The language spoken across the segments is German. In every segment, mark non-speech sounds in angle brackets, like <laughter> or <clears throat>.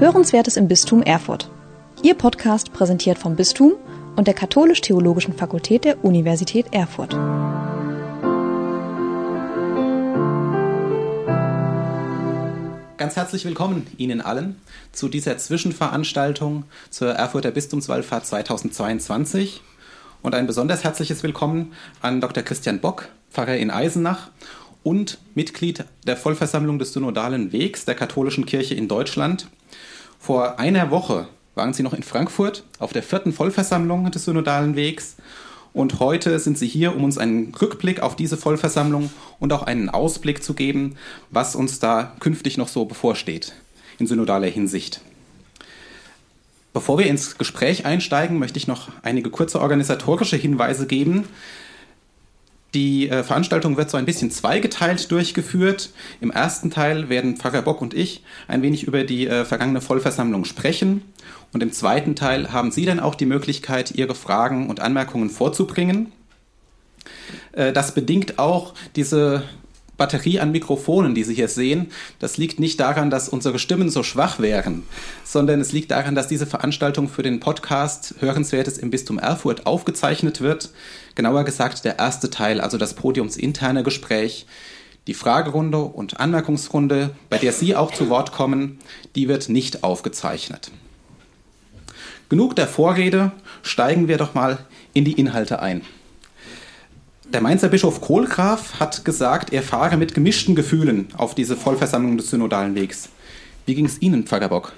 Hörenswertes im Bistum Erfurt. Ihr Podcast präsentiert vom Bistum und der Katholisch-Theologischen Fakultät der Universität Erfurt. Ganz herzlich willkommen Ihnen allen zu dieser Zwischenveranstaltung zur Erfurter Bistumswallfahrt 2022 und ein besonders herzliches Willkommen an Dr. Christian Bock, Pfarrer in Eisenach und Mitglied der Vollversammlung des Synodalen Wegs der katholischen Kirche in Deutschland. Vor einer Woche waren Sie noch in Frankfurt auf der vierten Vollversammlung des Synodalen Wegs und heute sind Sie hier, um uns einen Rückblick auf diese Vollversammlung und auch einen Ausblick zu geben, was uns da künftig noch so bevorsteht in synodaler Hinsicht. Bevor wir ins Gespräch einsteigen, möchte ich noch einige kurze organisatorische Hinweise geben. Die äh, Veranstaltung wird so ein bisschen zweigeteilt durchgeführt. Im ersten Teil werden Pfarrer Bock und ich ein wenig über die äh, vergangene Vollversammlung sprechen. Und im zweiten Teil haben Sie dann auch die Möglichkeit, Ihre Fragen und Anmerkungen vorzubringen. Äh, das bedingt auch diese Batterie an Mikrofonen, die Sie hier sehen, das liegt nicht daran, dass unsere Stimmen so schwach wären, sondern es liegt daran, dass diese Veranstaltung für den Podcast Hörenswertes im Bistum Erfurt aufgezeichnet wird. Genauer gesagt der erste Teil, also das podiumsinterne Gespräch. Die Fragerunde und Anmerkungsrunde, bei der Sie auch zu Wort kommen, die wird nicht aufgezeichnet. Genug der Vorrede, steigen wir doch mal in die Inhalte ein. Der Mainzer Bischof Kohlgraf hat gesagt, er fahre mit gemischten Gefühlen auf diese Vollversammlung des Synodalen Wegs. Wie ging es Ihnen, Pfarrer Bock?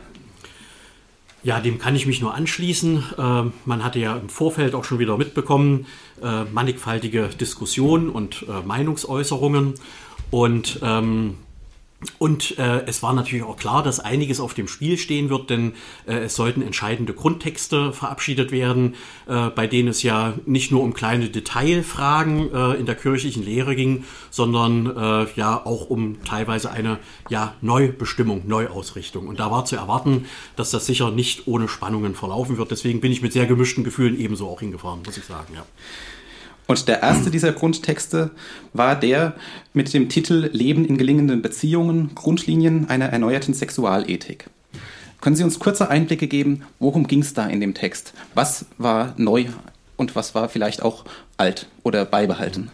Ja, dem kann ich mich nur anschließen. Äh, man hatte ja im Vorfeld auch schon wieder mitbekommen, äh, mannigfaltige Diskussionen und äh, Meinungsäußerungen. Und ähm, und äh, es war natürlich auch klar, dass einiges auf dem Spiel stehen wird, denn äh, es sollten entscheidende Grundtexte verabschiedet werden, äh, bei denen es ja nicht nur um kleine Detailfragen äh, in der kirchlichen Lehre ging, sondern äh, ja auch um teilweise eine ja, Neubestimmung, Neuausrichtung. Und da war zu erwarten, dass das sicher nicht ohne Spannungen verlaufen wird. Deswegen bin ich mit sehr gemischten Gefühlen ebenso auch hingefahren, muss ich sagen. Ja. Und der erste dieser Grundtexte war der mit dem Titel Leben in gelingenden Beziehungen, Grundlinien einer erneuerten Sexualethik. Können Sie uns kurze Einblicke geben, worum ging es da in dem Text? Was war neu und was war vielleicht auch alt oder beibehalten?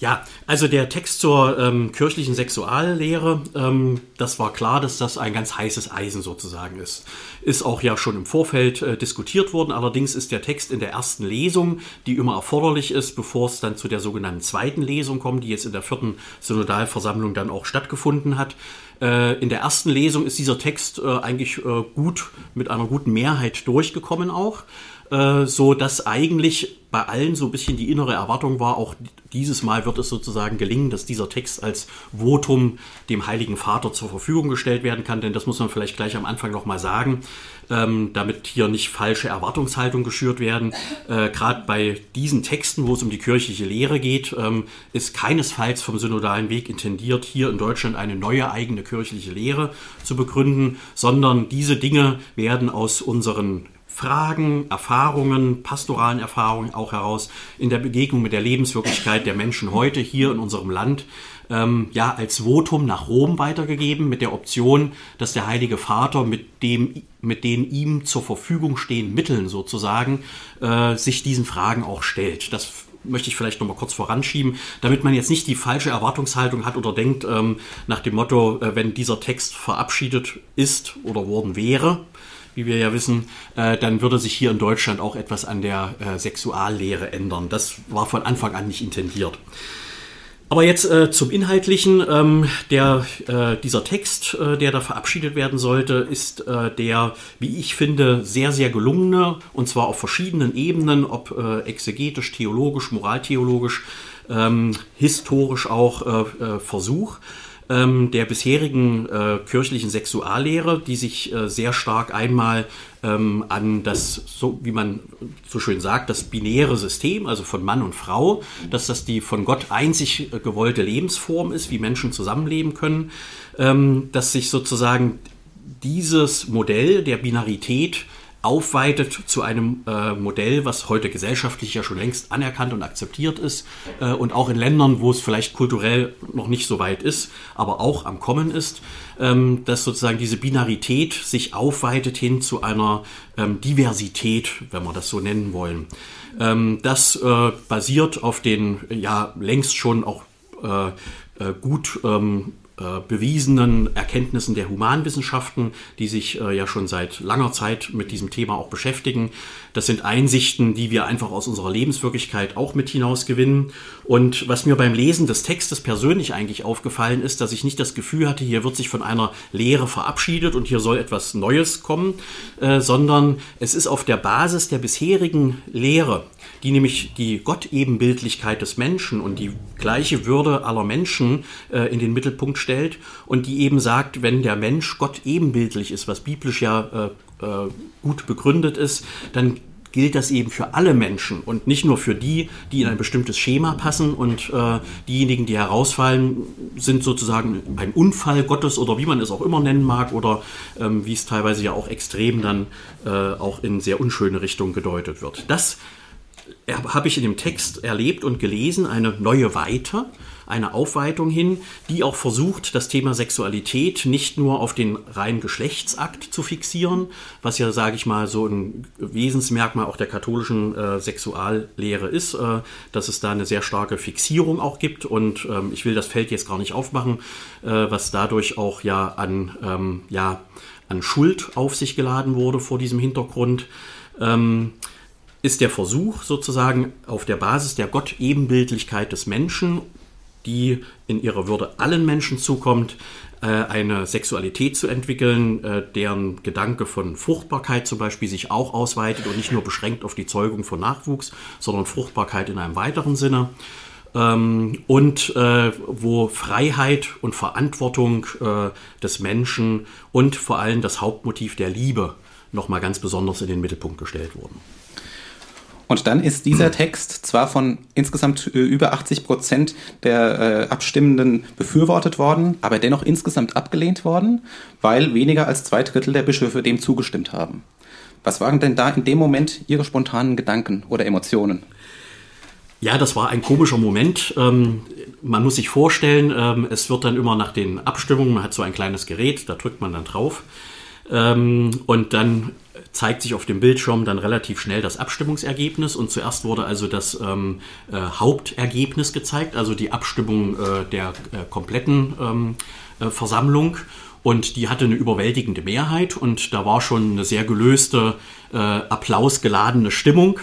Ja, also der Text zur ähm, kirchlichen Sexuallehre, ähm, das war klar, dass das ein ganz heißes Eisen sozusagen ist. Ist auch ja schon im Vorfeld äh, diskutiert worden. Allerdings ist der Text in der ersten Lesung, die immer erforderlich ist, bevor es dann zu der sogenannten zweiten Lesung kommt, die jetzt in der vierten Synodalversammlung dann auch stattgefunden hat. Äh, in der ersten Lesung ist dieser Text äh, eigentlich äh, gut mit einer guten Mehrheit durchgekommen auch. Äh, so dass eigentlich bei allen so ein bisschen die innere Erwartung war, auch dieses Mal wird es sozusagen gelingen, dass dieser Text als Votum dem Heiligen Vater zur Verfügung gestellt werden kann, denn das muss man vielleicht gleich am Anfang nochmal sagen, ähm, damit hier nicht falsche Erwartungshaltung geschürt werden. Äh, Gerade bei diesen Texten, wo es um die kirchliche Lehre geht, ähm, ist keinesfalls vom synodalen Weg intendiert, hier in Deutschland eine neue eigene kirchliche Lehre zu begründen, sondern diese Dinge werden aus unseren Fragen, Erfahrungen, pastoralen Erfahrungen auch heraus in der Begegnung mit der Lebenswirklichkeit der Menschen heute hier in unserem Land ähm, ja als Votum nach Rom weitergegeben mit der Option, dass der Heilige Vater mit dem mit den ihm zur Verfügung stehenden Mitteln sozusagen äh, sich diesen Fragen auch stellt. Das möchte ich vielleicht noch mal kurz voranschieben, damit man jetzt nicht die falsche Erwartungshaltung hat oder denkt ähm, nach dem Motto, äh, wenn dieser Text verabschiedet ist oder worden wäre, wie wir ja wissen, äh, dann würde sich hier in Deutschland auch etwas an der äh, Sexuallehre ändern. Das war von Anfang an nicht intendiert. Aber jetzt äh, zum Inhaltlichen. Ähm, der, äh, dieser Text, äh, der da verabschiedet werden sollte, ist äh, der, wie ich finde, sehr, sehr gelungene, und zwar auf verschiedenen Ebenen, ob äh, exegetisch, theologisch, moraltheologisch, ähm, historisch auch äh, Versuch ähm, der bisherigen äh, kirchlichen Sexuallehre, die sich äh, sehr stark einmal ähm, an das, so wie man so schön sagt, das binäre System, also von Mann und Frau, dass das die von Gott einzig äh, gewollte Lebensform ist, wie Menschen zusammenleben können, ähm, dass sich sozusagen dieses Modell der Binarität aufweitet zu einem äh, Modell, was heute gesellschaftlich ja schon längst anerkannt und akzeptiert ist äh, und auch in Ländern, wo es vielleicht kulturell noch nicht so weit ist, aber auch am Kommen ist, ähm, dass sozusagen diese Binarität sich aufweitet hin zu einer ähm, Diversität, wenn wir das so nennen wollen. Ähm, das äh, basiert auf den ja längst schon auch äh, äh, gut ähm, äh, bewiesenen Erkenntnissen der Humanwissenschaften, die sich äh, ja schon seit langer Zeit mit diesem Thema auch beschäftigen. Das sind Einsichten, die wir einfach aus unserer Lebenswirklichkeit auch mit hinaus gewinnen. Und was mir beim Lesen des Textes persönlich eigentlich aufgefallen ist, dass ich nicht das Gefühl hatte, hier wird sich von einer Lehre verabschiedet und hier soll etwas Neues kommen, äh, sondern es ist auf der Basis der bisherigen Lehre, die nämlich die Gottebenbildlichkeit des Menschen und die gleiche Würde aller Menschen äh, in den Mittelpunkt stellt und die eben sagt, wenn der Mensch Gott ebenbildlich ist, was biblisch ja äh, äh, gut begründet ist, dann gilt das eben für alle Menschen und nicht nur für die, die in ein bestimmtes Schema passen und äh, diejenigen, die herausfallen, sind sozusagen ein Unfall Gottes oder wie man es auch immer nennen mag oder ähm, wie es teilweise ja auch extrem dann äh, auch in sehr unschöne Richtungen gedeutet wird. Das habe ich in dem Text erlebt und gelesen, eine neue Weite, eine Aufweitung hin, die auch versucht, das Thema Sexualität nicht nur auf den reinen Geschlechtsakt zu fixieren, was ja, sage ich mal, so ein Wesensmerkmal auch der katholischen äh, Sexuallehre ist, äh, dass es da eine sehr starke Fixierung auch gibt. Und ähm, ich will das Feld jetzt gar nicht aufmachen, äh, was dadurch auch ja an, ähm, ja, an Schuld auf sich geladen wurde vor diesem Hintergrund. Ähm, ist der Versuch sozusagen auf der Basis der Gott-Ebenbildlichkeit des Menschen, die in ihrer Würde allen Menschen zukommt, äh, eine Sexualität zu entwickeln, äh, deren Gedanke von Fruchtbarkeit zum Beispiel sich auch ausweitet und nicht nur beschränkt auf die Zeugung von Nachwuchs, sondern Fruchtbarkeit in einem weiteren Sinne. Ähm, und äh, wo Freiheit und Verantwortung des Menschen und vor allem das Hauptmotiv der Liebe nochmal ganz besonders in den Mittelpunkt gestellt wurden. Und dann ist dieser Text zwar von insgesamt äh, über 80 Prozent der äh, Abstimmenden befürwortet worden, aber dennoch insgesamt abgelehnt worden, weil weniger als zwei Drittel der Bischöfe dem zugestimmt haben. Was waren denn da in dem Moment Ihre spontanen Gedanken oder Emotionen? Ja, das war ein komischer Moment. Ähm, man muss sich vorstellen, ähm, es wird dann immer nach den Abstimmungen, man hat so ein kleines Gerät, da drückt man dann drauf. Ähm, und dann zeigt sich auf dem Bildschirm dann relativ schnell das Abstimmungsergebnis. Und zuerst wurde also das ähm, äh, Hauptergebnis gezeigt, also die Abstimmung äh, der äh, kompletten ähm, äh, Versammlung. Und die hatte eine überwältigende Mehrheit. Und da war schon eine sehr gelöste, äh, applausgeladene Stimmung.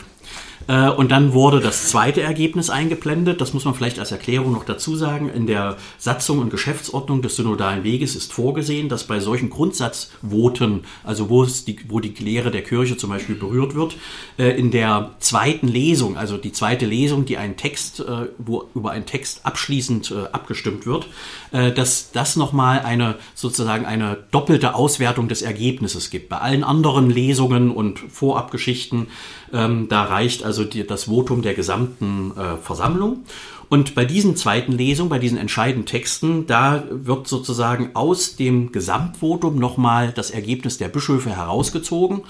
Äh, und dann wurde das zweite Ergebnis eingeblendet. Das muss man vielleicht als Erklärung noch dazu sagen. In der Satzung und Geschäftsordnung des synodalen Weges ist vorgesehen, dass bei solchen Grundsatzvoten, also wo, die, wo die Lehre der Kirche zum Beispiel berührt wird, äh, in der zweiten Lesung, also die zweite Lesung, die einen Text, äh, wo über einen Text abschließend abgestimmt wird, dass das nochmal eine sozusagen eine doppelte Auswertung des Ergebnisses gibt. Bei allen anderen Lesungen und Vorabgeschichten, ähm, da reicht also die, das Votum der gesamten äh, Versammlung. Und bei diesen zweiten Lesungen, bei diesen entscheidenden Texten, da wird sozusagen aus dem Gesamtvotum nochmal das Ergebnis der Bischöfe herausgezogen.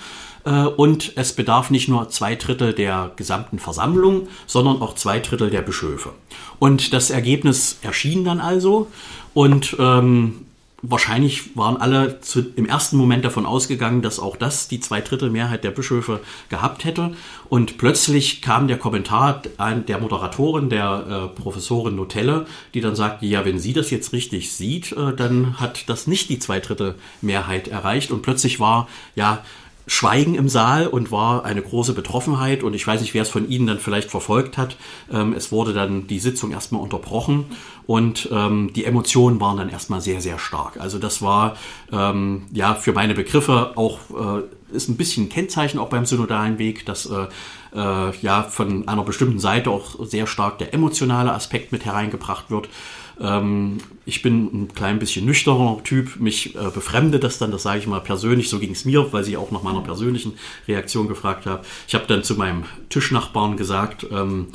Äh, und es bedarf nicht nur zwei Drittel der gesamten Versammlung, sondern auch zwei Drittel der Bischöfe. Und das Ergebnis erschien dann also. Und ähm, wahrscheinlich waren alle zu, im ersten Moment davon ausgegangen, dass auch das die Zweidrittelmehrheit der Bischöfe gehabt hätte. Und plötzlich kam der Kommentar der Moderatorin, der äh, Professorin Nutelle, die dann sagte, ja, wenn sie das jetzt richtig sieht, äh, dann hat das nicht die Zweidrittelmehrheit erreicht. Und plötzlich war ja Schweigen im Saal und war eine große Betroffenheit. Und ich weiß nicht, wer es von Ihnen dann vielleicht verfolgt hat. Ähm, es wurde dann die Sitzung erstmal unterbrochen und ähm, die Emotionen waren dann erstmal sehr, sehr stark. Also das war ähm, ja für meine Begriffe auch äh, ist ein bisschen ein Kennzeichen auch beim synodalen Weg, dass äh, äh, ja von einer bestimmten Seite auch sehr stark der emotionale Aspekt mit hereingebracht wird. Ähm, ich bin ein klein bisschen nüchterner Typ. Mich äh, befremdet das dann, das sage ich mal persönlich. So ging es mir, weil Sie auch nach meiner persönlichen Reaktion gefragt haben. Ich habe dann zu meinem Tischnachbarn gesagt, ähm,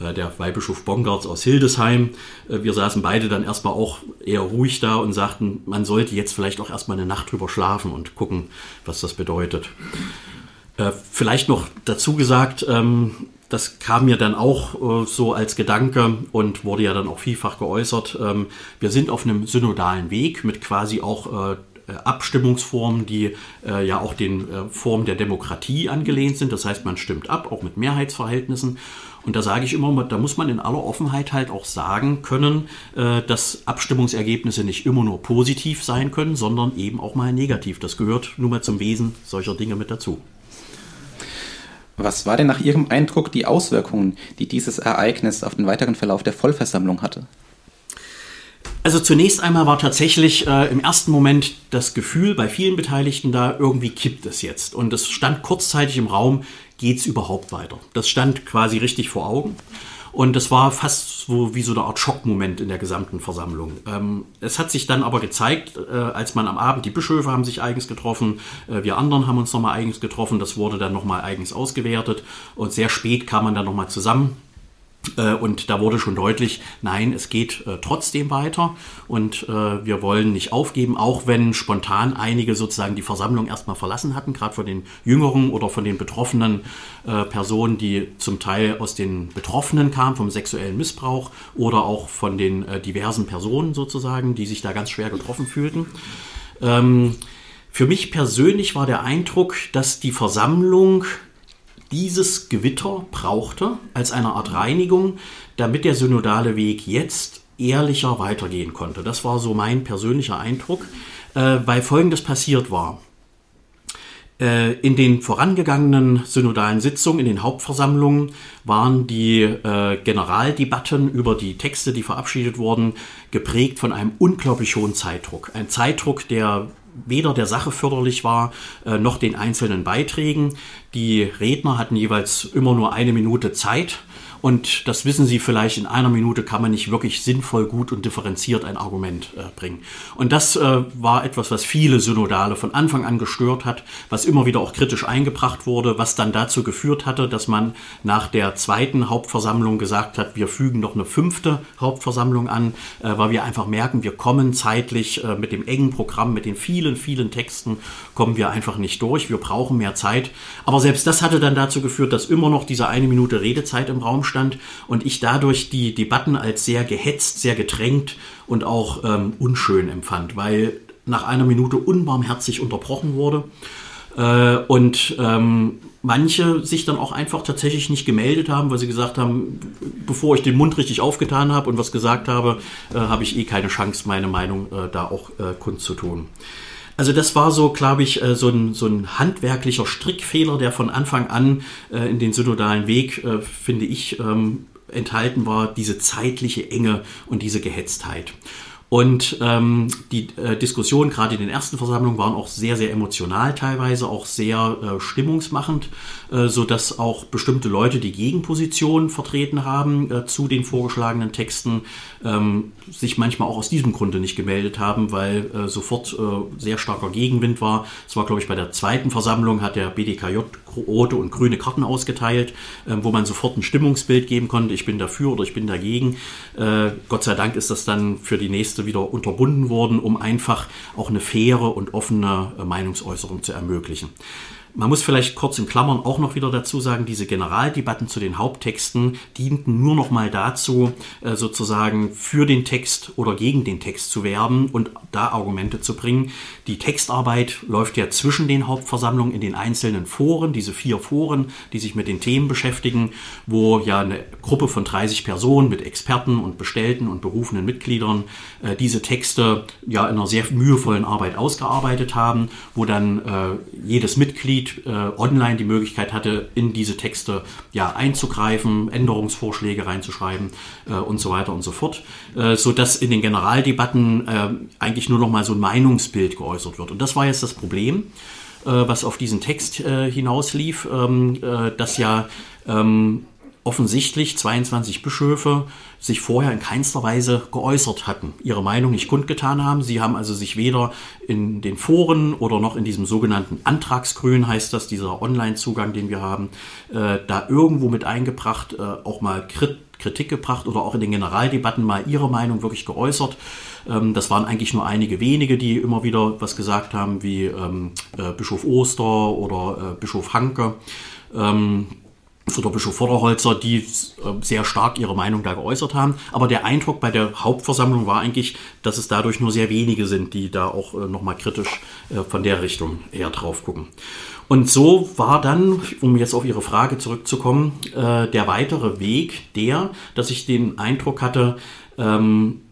äh, der Weihbischof Bongartz aus Hildesheim. Äh, wir saßen beide dann erstmal auch eher ruhig da und sagten, man sollte jetzt vielleicht auch erstmal eine Nacht drüber schlafen und gucken, was das bedeutet. Äh, vielleicht noch dazu gesagt, ähm, das kam mir dann auch äh, so als Gedanke und wurde ja dann auch vielfach geäußert. Ähm, wir sind auf einem synodalen Weg mit quasi auch äh, Abstimmungsformen, die äh, ja auch den äh, Formen der Demokratie angelehnt sind. Das heißt, man stimmt ab, auch mit Mehrheitsverhältnissen. Und da sage ich immer, da muss man in aller Offenheit halt auch sagen können, äh, dass Abstimmungsergebnisse nicht immer nur positiv sein können, sondern eben auch mal negativ. Das gehört nun mal zum Wesen solcher Dinge mit dazu. Was war denn nach Ihrem Eindruck die Auswirkungen, die dieses Ereignis auf den weiteren Verlauf der Vollversammlung hatte? Also zunächst einmal war tatsächlich äh, im ersten Moment das Gefühl bei vielen Beteiligten da, irgendwie kippt es jetzt. Und es stand kurzzeitig im Raum, geht es überhaupt weiter? Das stand quasi richtig vor Augen. Und das war fast so wie so eine Art Schockmoment in der gesamten Versammlung. Ähm, es hat sich dann aber gezeigt, äh, als man am Abend, die Bischöfe haben sich eigens getroffen, äh, wir anderen haben uns nochmal eigens getroffen, das wurde dann nochmal eigens ausgewertet und sehr spät kam man dann nochmal zusammen und da wurde schon deutlich, nein, es geht äh, trotzdem weiter und äh, wir wollen nicht aufgeben, auch wenn spontan einige sozusagen die Versammlung erstmal verlassen hatten, gerade von den Jüngeren oder von den betroffenen äh, Personen, die zum Teil aus den Betroffenen kamen, vom sexuellen Missbrauch oder auch von den äh, diversen Personen sozusagen, die sich da ganz schwer getroffen fühlten. Ähm, für mich persönlich war der Eindruck, dass die Versammlung dieses Gewitter brauchte als eine Art Reinigung, damit der synodale Weg jetzt ehrlicher weitergehen konnte. Das war so mein persönlicher Eindruck, äh, weil Folgendes passiert war. Äh, in den vorangegangenen synodalen Sitzungen, in den Hauptversammlungen waren die äh, Generaldebatten über die Texte, die verabschiedet wurden, geprägt von einem unglaublich hohen Zeitdruck. Ein Zeitdruck, der weder der Sache förderlich war, äh, noch den einzelnen Beiträgen. Die Redner hatten jeweils immer nur eine Minute Zeit und das wissen Sie vielleicht, in einer Minute kann man nicht wirklich sinnvoll, gut und differenziert ein Argument äh, bringen. Und das äh, war etwas, was viele Synodale von Anfang an gestört hat, was immer wieder auch kritisch eingebracht wurde, was dann dazu geführt hatte, dass man nach der zweiten Hauptversammlung gesagt hat, wir fügen noch eine fünfte Hauptversammlung an, äh, weil wir einfach merken, wir kommen zeitlich äh, mit dem engen Programm, mit den vielen, vielen Texten, kommen wir einfach nicht durch. Wir brauchen mehr Zeit. Aber selbst das hatte dann dazu geführt, dass immer noch diese eine Minute Redezeit im Raum stand und ich dadurch die Debatten als sehr gehetzt, sehr gedrängt und auch ähm, unschön empfand, weil nach einer Minute unbarmherzig unterbrochen wurde äh, und ähm, manche sich dann auch einfach tatsächlich nicht gemeldet haben, weil sie gesagt haben, bevor ich den Mund richtig aufgetan habe und was gesagt habe, äh, habe ich eh keine Chance, meine Meinung äh, da auch äh, kundzutun. Also das war so, glaube ich, äh, so ein, so ein handwerklicher Strickfehler, der von Anfang an äh, in den synodalen Weg, äh, finde ich, ähm, enthalten war, diese zeitliche Enge und diese Gehetztheit. Und ähm, die äh, Diskussionen gerade in den ersten Versammlungen waren auch sehr, sehr emotional teilweise, auch sehr äh, stimmungsmachend, äh, so dass auch bestimmte Leute, die Gegenpositionen vertreten haben äh, zu den vorgeschlagenen Texten, ähm, sich manchmal auch aus diesem Grunde nicht gemeldet haben, weil äh, sofort äh, sehr starker Gegenwind war. Es war, glaube ich, bei der zweiten Versammlung hat der BDKJ rote und grüne Karten ausgeteilt, äh, wo man sofort ein Stimmungsbild geben konnte, ich bin dafür oder ich bin dagegen. Äh, Gott sei Dank ist das dann für die nächste wieder unterbunden worden, um einfach auch eine faire und offene äh, Meinungsäußerung zu ermöglichen. Man muss vielleicht kurz in Klammern auch noch wieder dazu sagen, diese Generaldebatten zu den Haupttexten dienten nur noch mal dazu, äh, sozusagen für den Text oder gegen den Text zu werben und da Argumente zu bringen. Die Textarbeit läuft ja zwischen den Hauptversammlungen in den einzelnen Foren, diese vier Foren, die sich mit den Themen beschäftigen, wo ja eine Gruppe von 30 Personen mit Experten und bestellten und berufenen Mitgliedern äh, diese Texte ja in einer sehr mühevollen Arbeit ausgearbeitet haben, wo dann äh, jedes Mitglied Äh, online die Möglichkeit hatte, in diese Texte ja einzugreifen, Änderungsvorschläge reinzuschreiben äh, und so weiter und so fort, äh, so dass in den Generaldebatten äh, eigentlich nur noch mal so ein Meinungsbild geäußert wird. Und das war jetzt das Problem, äh, was auf diesen Text äh, hinauslief, ähm, äh, dass ja ähm, offensichtlich 22 Bischöfe sich vorher in keinster Weise geäußert hatten, ihre Meinung nicht kundgetan haben. Sie haben also sich weder in den Foren oder noch in diesem sogenannten Antragsgrün, heißt das, dieser Online-Zugang, den wir haben, äh, da irgendwo mit eingebracht, äh, auch mal krit Kritik gebracht oder auch in den Generaldebatten mal ihre Meinung wirklich geäußert. Ähm, das waren eigentlich nur einige wenige, die immer wieder was gesagt haben, wie ähm, äh, Bischof Oster oder äh, Bischof Hanke. Ähm, oder Bischof Vorderholzer, die äh, sehr stark ihre Meinung da geäußert haben. Aber der Eindruck bei der Hauptversammlung war eigentlich, dass es dadurch nur sehr wenige sind, die da auch äh, nochmal kritisch äh, von der Richtung eher drauf gucken. Und so war dann, um jetzt auf Ihre Frage zurückzukommen, der weitere Weg der, dass ich den Eindruck hatte, ähm,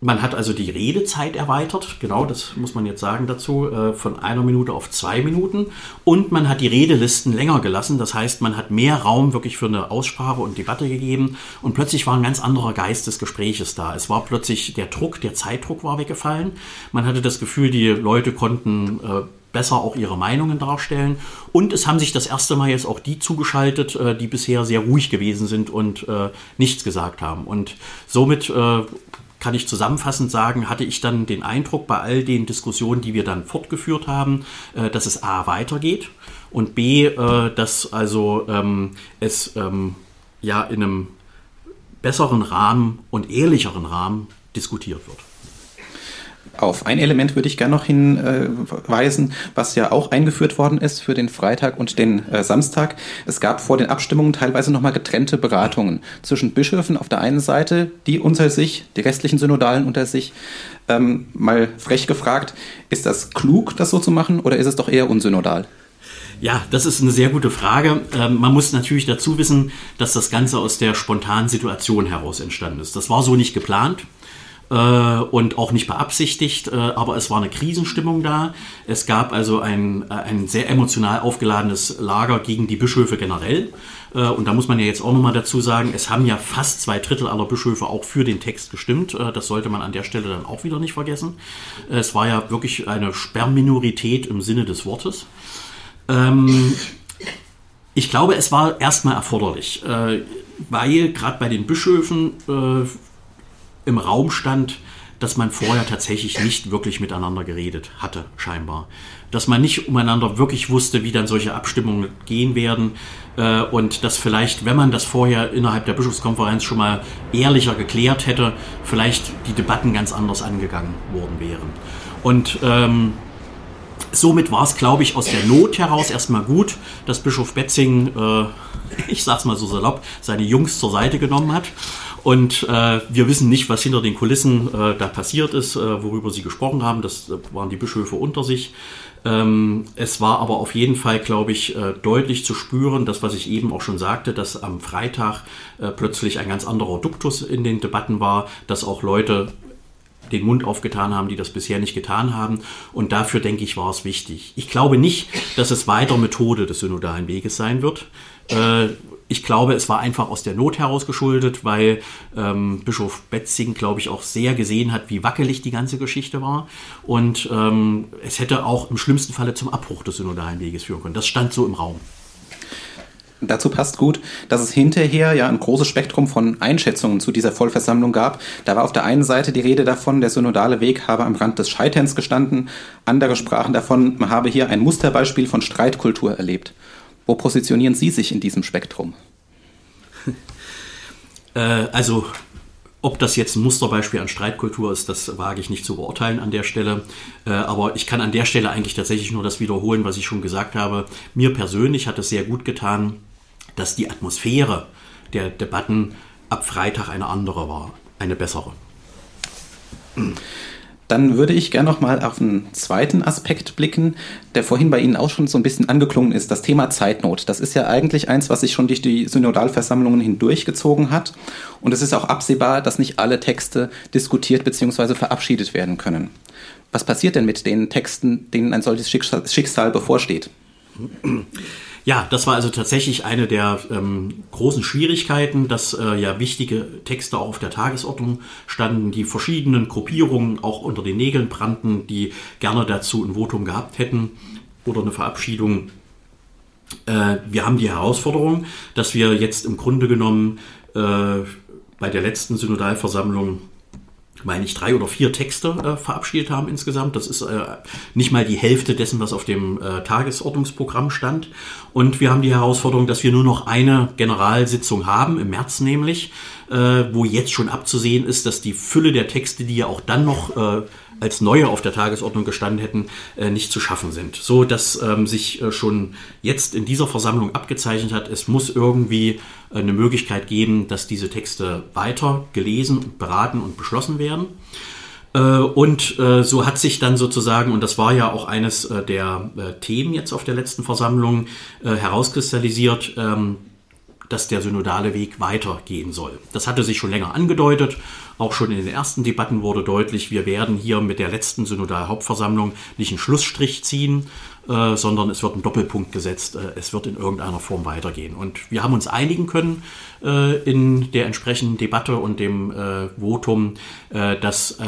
man hat also die Redezeit erweitert, genau, das muss man jetzt sagen dazu, äh, von einer Minute auf zwei Minuten. Und man hat die Redelisten länger gelassen, das heißt, man hat mehr Raum wirklich für eine Aussprache und Debatte gegeben. Und plötzlich war ein ganz anderer Geist des Gespräches da. Es war plötzlich der Druck, der Zeitdruck war weggefallen. Man hatte das Gefühl, die Leute konnten äh, besser auch ihre Meinungen darstellen. Und es haben sich das erste Mal jetzt auch die zugeschaltet, äh, die bisher sehr ruhig gewesen sind und nichts gesagt haben. Und somit kann ich zusammenfassend sagen, hatte ich dann den Eindruck bei all den Diskussionen, die wir dann fortgeführt haben, äh, dass es A weitergeht und B, äh, dass also ähm, es ähm, ja in einem besseren Rahmen und ehrlicheren Rahmen diskutiert wird. Auf ein Element würde ich gerne noch hinweisen, was ja auch eingeführt worden ist für den Freitag und den äh, Samstag. Es gab vor den Abstimmungen teilweise nochmal getrennte Beratungen zwischen Bischöfen auf der einen Seite, die unter sich, die restlichen Synodalen unter sich. Ähm, mal frech gefragt, ist das klug, das so zu machen, oder ist es doch eher unsynodal? Ja, das ist eine sehr gute Frage. Ähm, man muss natürlich dazu wissen, dass das Ganze aus der spontanen Situation heraus entstanden ist. Das war so nicht geplant äh, und auch nicht beabsichtigt, äh, aber es war eine Krisenstimmung da. Es gab also ein, äh, ein sehr emotional aufgeladenes Lager gegen die Bischöfe generell. Äh, und da muss man ja jetzt auch nochmal dazu sagen, es haben ja fast zwei Drittel aller Bischöfe auch für den Text gestimmt. Äh, das sollte man an der Stelle dann auch wieder nicht vergessen. Es war ja wirklich eine Sperrminorität im Sinne des Wortes. Ähm, ich glaube, es war erstmal erforderlich, äh, weil gerade bei den Bischöfen im Raum stand, dass man vorher tatsächlich nicht wirklich miteinander geredet hatte, scheinbar. Dass man nicht umeinander wirklich wusste, wie dann solche Abstimmungen gehen werden äh, und dass vielleicht, wenn man das vorher innerhalb der Bischofskonferenz schon mal ehrlicher geklärt hätte, vielleicht die Debatten ganz anders angegangen worden wären. Und ähm, somit war es, glaube ich, aus der Not heraus erstmal gut, dass Bischof Betzing, äh, <laughs> ich sag's mal so salopp, seine Jungs zur Seite genommen hat und äh, wir wissen nicht, was hinter den Kulissen äh, da passiert ist, äh, worüber Sie gesprochen haben. Das äh, waren die Bischöfe unter sich. Ähm, es war aber auf jeden Fall, glaube ich, äh, deutlich zu spüren, das, was ich eben auch schon sagte, dass am Freitag äh, plötzlich ein ganz anderer Duktus in den Debatten war, dass auch Leute den Mund aufgetan haben, die das bisher nicht getan haben. Und dafür, denke ich, war es wichtig. Ich glaube nicht, dass es weiter Methode des synodalen Weges sein wird. Äh, ich glaube, es war einfach aus der Not heraus geschuldet, weil ähm, Bischof Betzing, glaube ich, auch sehr gesehen hat, wie wackelig die ganze Geschichte war. Und ähm, es hätte auch im schlimmsten Falle zum Abbruch des synodalen Weges führen können. Das stand so im Raum. Dazu passt gut, dass es hinterher ja ein großes Spektrum von Einschätzungen zu dieser Vollversammlung gab. Da war auf der einen Seite die Rede davon, der synodale Weg habe am Rand des Scheiterns gestanden. Andere sprachen davon, man habe hier ein Musterbeispiel von Streitkultur erlebt. Wo positionieren Sie sich in diesem Spektrum? <laughs> Äh, also, ob das jetzt ein Musterbeispiel an Streitkultur ist, das wage ich nicht zu beurteilen an der Stelle. Äh, aber ich kann an der Stelle eigentlich tatsächlich nur das wiederholen, was ich schon gesagt habe. Mir persönlich hat es sehr gut getan, dass die Atmosphäre der Debatten ab Freitag eine andere war, eine bessere. <clears throat> Dann würde ich gerne noch mal auf einen zweiten Aspekt blicken, der vorhin bei Ihnen auch schon so ein bisschen angeklungen ist, das Thema Zeitnot. Das ist ja eigentlich eins, was sich schon durch die Synodalversammlungen hindurchgezogen hat. Und es ist auch absehbar, dass nicht alle Texte diskutiert bzw. verabschiedet werden können. Was passiert denn mit den Texten, denen ein solches Schicksal bevorsteht? <clears throat> Ja, das war also tatsächlich eine der ähm, großen Schwierigkeiten, dass äh, ja wichtige Texte auch auf der Tagesordnung standen, die verschiedenen Gruppierungen auch unter den Nägeln brannten, die gerne dazu ein Votum gehabt hätten oder eine Verabschiedung. Äh, wir haben die Herausforderung, dass wir jetzt im Grunde genommen äh, bei der letzten Synodalversammlung meine ich, drei oder vier Texte äh, verabschiedet haben insgesamt. Das ist äh, nicht mal die Hälfte dessen, was auf dem äh, Tagesordnungsprogramm stand. Und wir haben die Herausforderung, dass wir nur noch eine Generalsitzung haben, im März nämlich, äh, wo jetzt schon abzusehen ist, dass die Fülle der Texte, die ja auch dann noch äh, als neue auf der Tagesordnung gestanden hätten, äh, nicht zu schaffen sind. So dass ähm, sich äh, schon jetzt in dieser Versammlung abgezeichnet hat, es muss irgendwie äh, eine Möglichkeit geben, dass diese Texte weiter gelesen, beraten und beschlossen werden. Und so hat sich dann sozusagen, und das war ja auch eines der Themen jetzt auf der letzten Versammlung, herauskristallisiert, ähm, dass der synodale Weg weitergehen soll. Das hatte sich schon länger angedeutet. Auch schon in den ersten Debatten wurde deutlich, wir werden hier mit der letzten Synodalhauptversammlung nicht einen Schlussstrich ziehen, äh, sondern es wird ein Doppelpunkt gesetzt. Äh, es wird in irgendeiner Form weitergehen. Und wir haben uns einigen können äh, in der entsprechenden Debatte und dem äh, Votum, äh, dass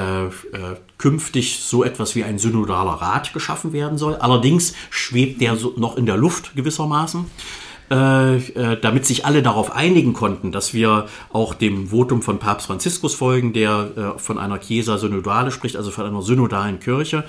künftig so etwas wie ein synodaler Rat geschaffen werden soll. Allerdings schwebt der so noch in der Luft gewissermaßen. Äh, äh, damit sich alle darauf einigen konnten, dass wir auch dem Votum von Papst Franziskus folgen, der äh, von einer Chiesa synodale spricht, also von einer synodalen Kirche.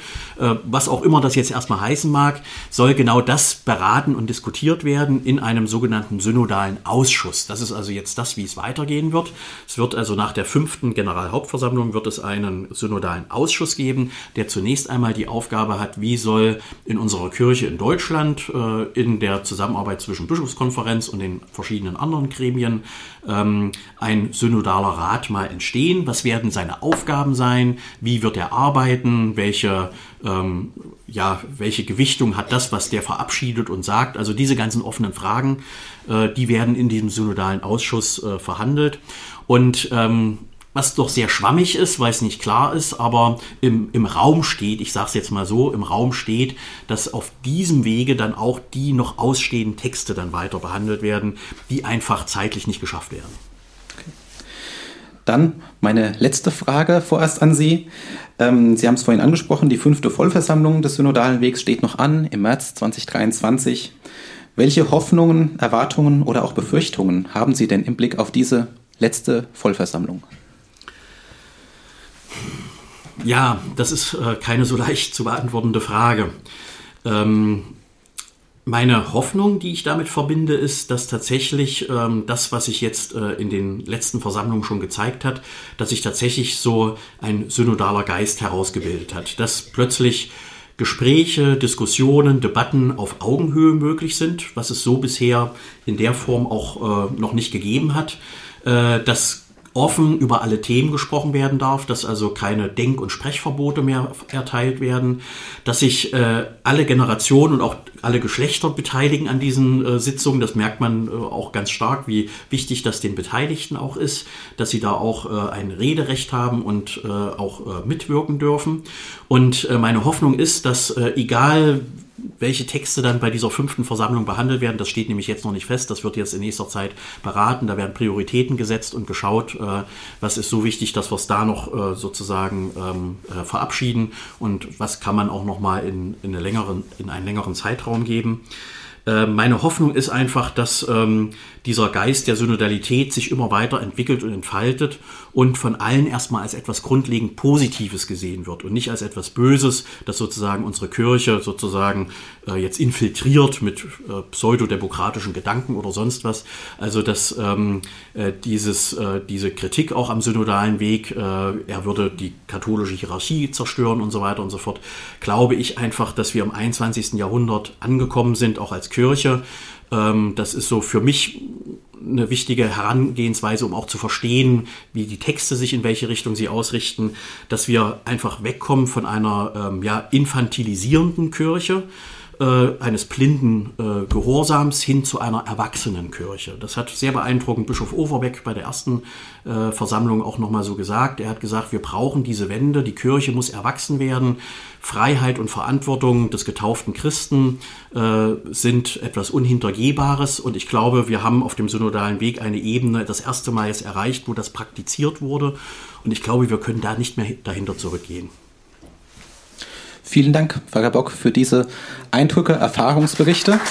Was auch immer das jetzt erstmal heißen mag, soll genau das beraten und diskutiert werden in einem sogenannten synodalen Ausschuss. Das ist also jetzt das, wie es weitergehen wird. Es wird also nach der fünften Generalhauptversammlung wird es einen synodalen Ausschuss geben, der zunächst einmal die Aufgabe hat, wie soll in unserer Kirche in Deutschland in der Zusammenarbeit zwischen Bischofs Bischofskonferenz und den verschiedenen anderen Gremien ähm, ein synodaler Rat mal entstehen. Was werden seine Aufgaben sein? Wie wird er arbeiten? Welche, ähm, ja, welche Gewichtung hat das, was der verabschiedet und sagt? Also diese ganzen offenen Fragen, äh, die werden in diesem synodalen Ausschuss äh, verhandelt. Und ähm, was doch sehr schwammig ist, weil es nicht klar ist, aber im, im Raum steht, ich sage es jetzt mal so, im Raum steht, dass auf diesem Wege dann auch die noch ausstehenden Texte dann weiter behandelt werden, die einfach zeitlich nicht geschafft werden. Dann meine letzte Frage vorerst an Sie. Ähm, Sie haben es vorhin angesprochen, die fünfte Vollversammlung des Synodalen Wegs steht noch an im März 2023. Welche Hoffnungen, Erwartungen oder auch Befürchtungen haben Sie denn im Blick auf diese letzte Vollversammlung? Ja, das ist äh, keine so leicht zu beantwortende Frage. Ähm, meine Hoffnung, die ich damit verbinde, ist, dass tatsächlich ähm, das, was sich jetzt äh, in den letzten Versammlungen schon gezeigt hat, dass sich tatsächlich so ein synodaler Geist herausgebildet hat, dass plötzlich Gespräche, Diskussionen, Debatten auf Augenhöhe möglich sind, was es so bisher in der Form auch äh, noch nicht gegeben hat, äh, dass offen über alle Themen gesprochen werden darf, dass also keine Denk- und Sprechverbote mehr erteilt werden, dass sich äh, alle Generationen und auch alle Geschlechter beteiligen an diesen äh, Sitzungen. Das merkt man äh, auch ganz stark, wie wichtig das den Beteiligten auch ist, dass sie da auch äh, ein Rederecht haben und äh, auch äh, mitwirken dürfen. Und meine Hoffnung ist, dass egal welche Texte dann bei dieser fünften Versammlung behandelt werden. Das steht nämlich jetzt noch nicht fest. Das wird jetzt in nächster Zeit beraten. Da werden Prioritäten gesetzt und geschaut, äh, was ist so wichtig, dass wir es da noch äh, sozusagen ähm, äh, verabschieden und was kann man auch noch mal in, in, eine in einen längeren Zeitraum geben. Äh, meine Hoffnung ist einfach, dass ähm, dieser Geist der Synodalität sich immer weiter entwickelt und entfaltet und von allen erstmal als etwas grundlegend Positives gesehen wird und nicht als etwas Böses, das sozusagen unsere Kirche sozusagen äh, jetzt infiltriert mit äh, pseudodemokratischen Gedanken oder sonst was. Also dass ähm, äh, dieses, äh, diese Kritik auch am synodalen Weg, äh, er würde die katholische Hierarchie zerstören und so weiter und so fort, glaube ich einfach, dass wir im 21. Jahrhundert angekommen sind, auch als Kirche ähm, das ist so für mich eine wichtige Herangehensweise, um auch zu verstehen, wie die Texte sich in welche Richtung sie ausrichten, dass wir einfach wegkommen von einer ähm, ja, infantilisierenden Kirche, äh, eines blinden äh, Gehorsams hin zu einer erwachsenen Kirche. Das hat sehr beeindruckend Bischof Overbeck bei der ersten äh, Versammlung auch nochmal so gesagt. Er hat gesagt, wir brauchen diese Wende, die Kirche muss erwachsen werden. Freiheit und Verantwortung des getauften Christen äh, sind etwas Unhintergehbares und ich glaube, wir haben auf dem synodalen Weg eine Ebene das erste Mal jetzt erreicht, wo das praktiziert wurde und ich glaube, wir können da nicht mehr dahinter zurückgehen. Vielen Dank, Pfarrer Bock, für diese Eindrücke, Erfahrungsberichte.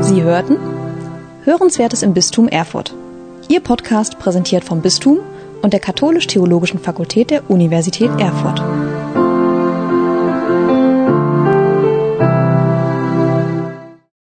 Sie hörten Hörenswertes im Bistum Erfurt Ihr Podcast präsentiert vom Bistum und der Katholisch-Theologischen Fakultät der Universität Erfurt.